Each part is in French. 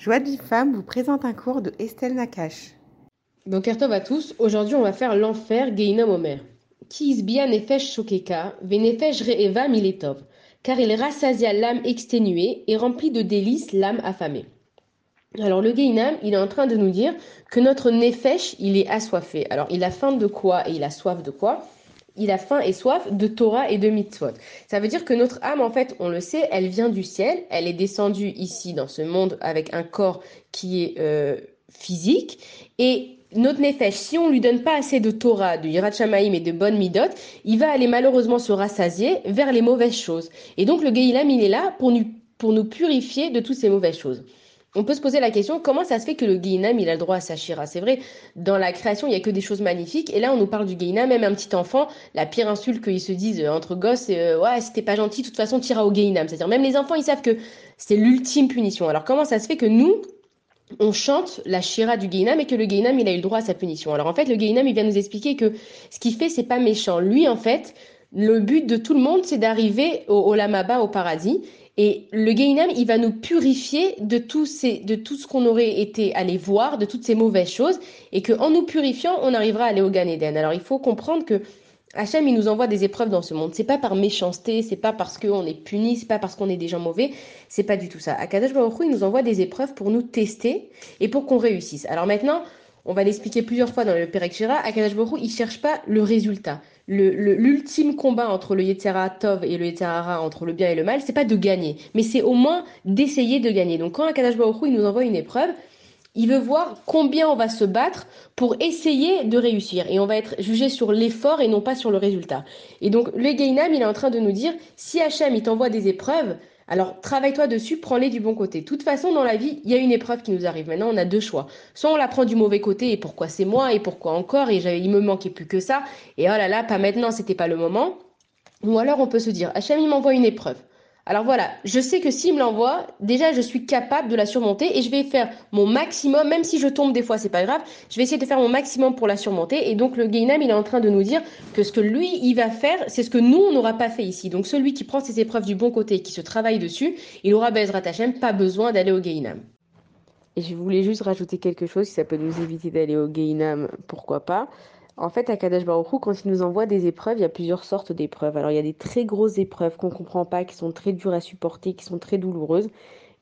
Joie de vous présente un cours de Estelle Nakache. Donc, Tov à tous. Aujourd'hui, on va faire l'enfer Geinam Omer. Qui isbia nefesh shokeka, ve nefesh re'eva miletov. Car il rassasia l'âme exténuée et remplit de délices l'âme affamée. Alors, le Geinam, il est en train de nous dire que notre nefesh, il est assoiffé. Alors, il a faim de quoi et il a soif de quoi? Il a faim et soif de Torah et de mitzvot. Ça veut dire que notre âme, en fait, on le sait, elle vient du ciel, elle est descendue ici dans ce monde avec un corps qui est euh, physique et notre nefesh, si on lui donne pas assez de Torah, de Yirat et de bonnes midot, il va aller malheureusement se rassasier vers les mauvaises choses. Et donc le Geilam, il est là pour nous, pour nous purifier de toutes ces mauvaises choses. On peut se poser la question, comment ça se fait que le Geinam, il a le droit à sa shira? C'est vrai, dans la création, il y a que des choses magnifiques. Et là, on nous parle du Geinam, même un petit enfant, la pire insulte qu'ils se disent euh, entre gosses, c'est euh, ouais, si t'es pas gentil, de toute façon, t'iras au Geinam. C'est-à-dire, même les enfants, ils savent que c'est l'ultime punition. Alors, comment ça se fait que nous, on chante la shira du Geinam et que le Geinam, il a eu le droit à sa punition? Alors, en fait, le Geinam, il vient nous expliquer que ce qu'il fait, c'est pas méchant. Lui, en fait, le but de tout le monde, c'est d'arriver au, au Lamaba, au paradis. Et le Gainam, il va nous purifier de tout, ce qu'on aurait été allé voir, de toutes ces mauvaises choses, et qu'en nous purifiant, on arrivera à aller au Gan Eden. Alors il faut comprendre que Hachem, il nous envoie des épreuves dans ce monde. C'est pas par méchanceté, c'est pas parce qu'on est puni, c'est pas parce qu'on est des gens mauvais, c'est pas du tout ça. Akadosh Baruch Hu, il nous envoie des épreuves pour nous tester et pour qu'on réussisse. Alors maintenant, on va l'expliquer plusieurs fois dans le Perek Shira, Akadosh Baruch Hu, il cherche pas le résultat. L'ultime combat entre le Yetzera Tov et le Yetzera entre le bien et le mal, c'est pas de gagner, mais c'est au moins d'essayer de gagner. Donc quand Akadosh Baruch Hu, il nous envoie une épreuve, il veut voir combien on va se battre pour essayer de réussir. Et on va être jugé sur l'effort et non pas sur le résultat. Et donc, le Gainam, il est en train de nous dire, si Hachem, il t'envoie des épreuves, alors travaille-toi dessus, prends-les du bon côté. De toute façon, dans la vie, il y a une épreuve qui nous arrive. Maintenant, on a deux choix. Soit on la prend du mauvais côté, et pourquoi c'est moi, et pourquoi encore, et il me manquait plus que ça, et oh là là, pas maintenant, c'était pas le moment. Ou alors on peut se dire, Hachem, il m'envoie une épreuve. Alors voilà, je sais que s'il me l'envoie, déjà je suis capable de la surmonter et je vais faire mon maximum, même si je tombe des fois, c'est pas grave, je vais essayer de faire mon maximum pour la surmonter. Et donc le Gainam, il est en train de nous dire que ce que lui, il va faire, c'est ce que nous, on n'aura pas fait ici. Donc celui qui prend ses épreuves du bon côté et qui se travaille dessus, il aura Bezrat Hashem, pas besoin d'aller au Gainam. Et je voulais juste rajouter quelque chose, si ça peut nous éviter d'aller au Gainam, pourquoi pas. En fait, à Kadesh Baruch quand il nous envoie des épreuves, il y a plusieurs sortes d'épreuves. Alors, il y a des très grosses épreuves qu'on ne comprend pas, qui sont très dures à supporter, qui sont très douloureuses.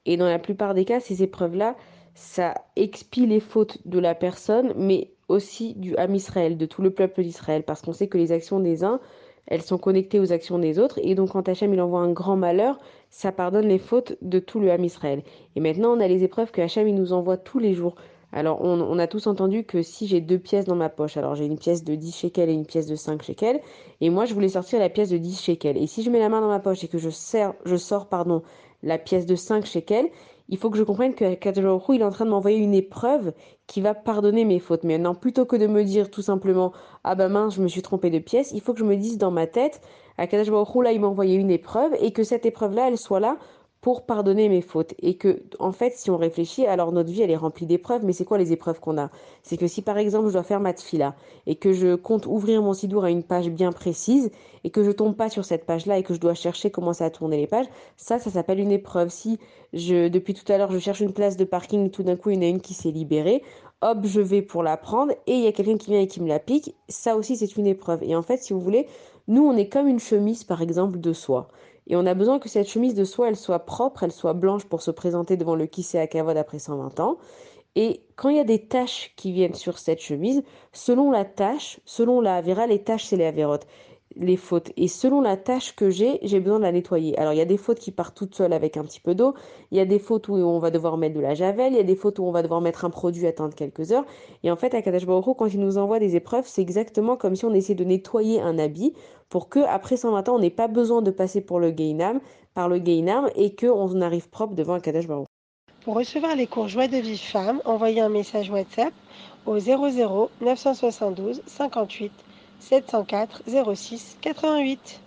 Et dans la plupart des cas, ces épreuves-là, ça expie les fautes de la personne, mais aussi du Ham Israël, de tout le peuple d'Israël, parce qu'on sait que les actions des uns, elles sont connectées aux actions des autres, et donc quand Hachem il envoie un grand malheur, ça pardonne les fautes de tout le Ham Israël. Et maintenant, on a les épreuves que Hachem il nous envoie tous les jours. Alors, on, a tous entendu que si j'ai deux pièces dans ma poche, alors j'ai une pièce de 10 shekels et une pièce de 5 shekels, et moi je voulais sortir la pièce de 10 shekels. Et si je mets la main dans ma poche et que je, je sors pardon, la pièce de 5 shekels, il faut que je comprenne que Kadosh il est en train de m'envoyer une épreuve qui va pardonner mes fautes. Mais maintenant, plutôt que de me dire tout simplement ah ben mince, je me suis trompé de pièce, il faut que je me dise dans ma tête, Kadosh là, il m'a envoyé une épreuve et que cette épreuve-là, elle soit là pour pardonner mes fautes. Et que, en fait, si on réfléchit, alors notre vie, elle est remplie d'épreuves, mais c'est quoi les épreuves qu'on a? C'est que si, par exemple, je dois faire ma tfila, et que je compte ouvrir mon sidour à une page bien précise, et que je tombe pas sur cette page-là, et que je dois chercher comment ça a tourné les pages, ça, ça s'appelle une épreuve. Si, je, depuis tout à l'heure, je cherche une place de parking, tout d'un coup, il y en a une qui s'est libérée, hop, je vais pour la prendre, et il y a quelqu'un qui vient et qui me la pique, ça aussi, c'est une épreuve. Et en fait, si vous voulez, nous, on est comme une chemise, par exemple, de soie. Et on a besoin que cette chemise de soie, elle soit propre, elle soit blanche pour se présenter devant le Kissé à après 120 ans. Et quand il y a des taches qui viennent sur cette chemise, selon la tâche, selon la Vera, les taches, c'est les avérotes les fautes. Et selon la tâche que j'ai, j'ai besoin de la nettoyer. Alors, il y a des fautes qui partent toutes seules avec un petit peu d'eau. Il y a des fautes où on va devoir mettre de la javel. Il y a des fautes où on va devoir mettre un produit, attendre quelques heures. Et en fait, à Baruch quand il nous envoie des épreuves, c'est exactement comme si on essayait de nettoyer un habit pour que après 120 ans, on n'ait pas besoin de passer pour le Gainam, par le et qu'on arrive propre devant un Kadash Baruch. Pour recevoir les cours Joie de vie femme, envoyez un message WhatsApp au 00 972 58 704 06 88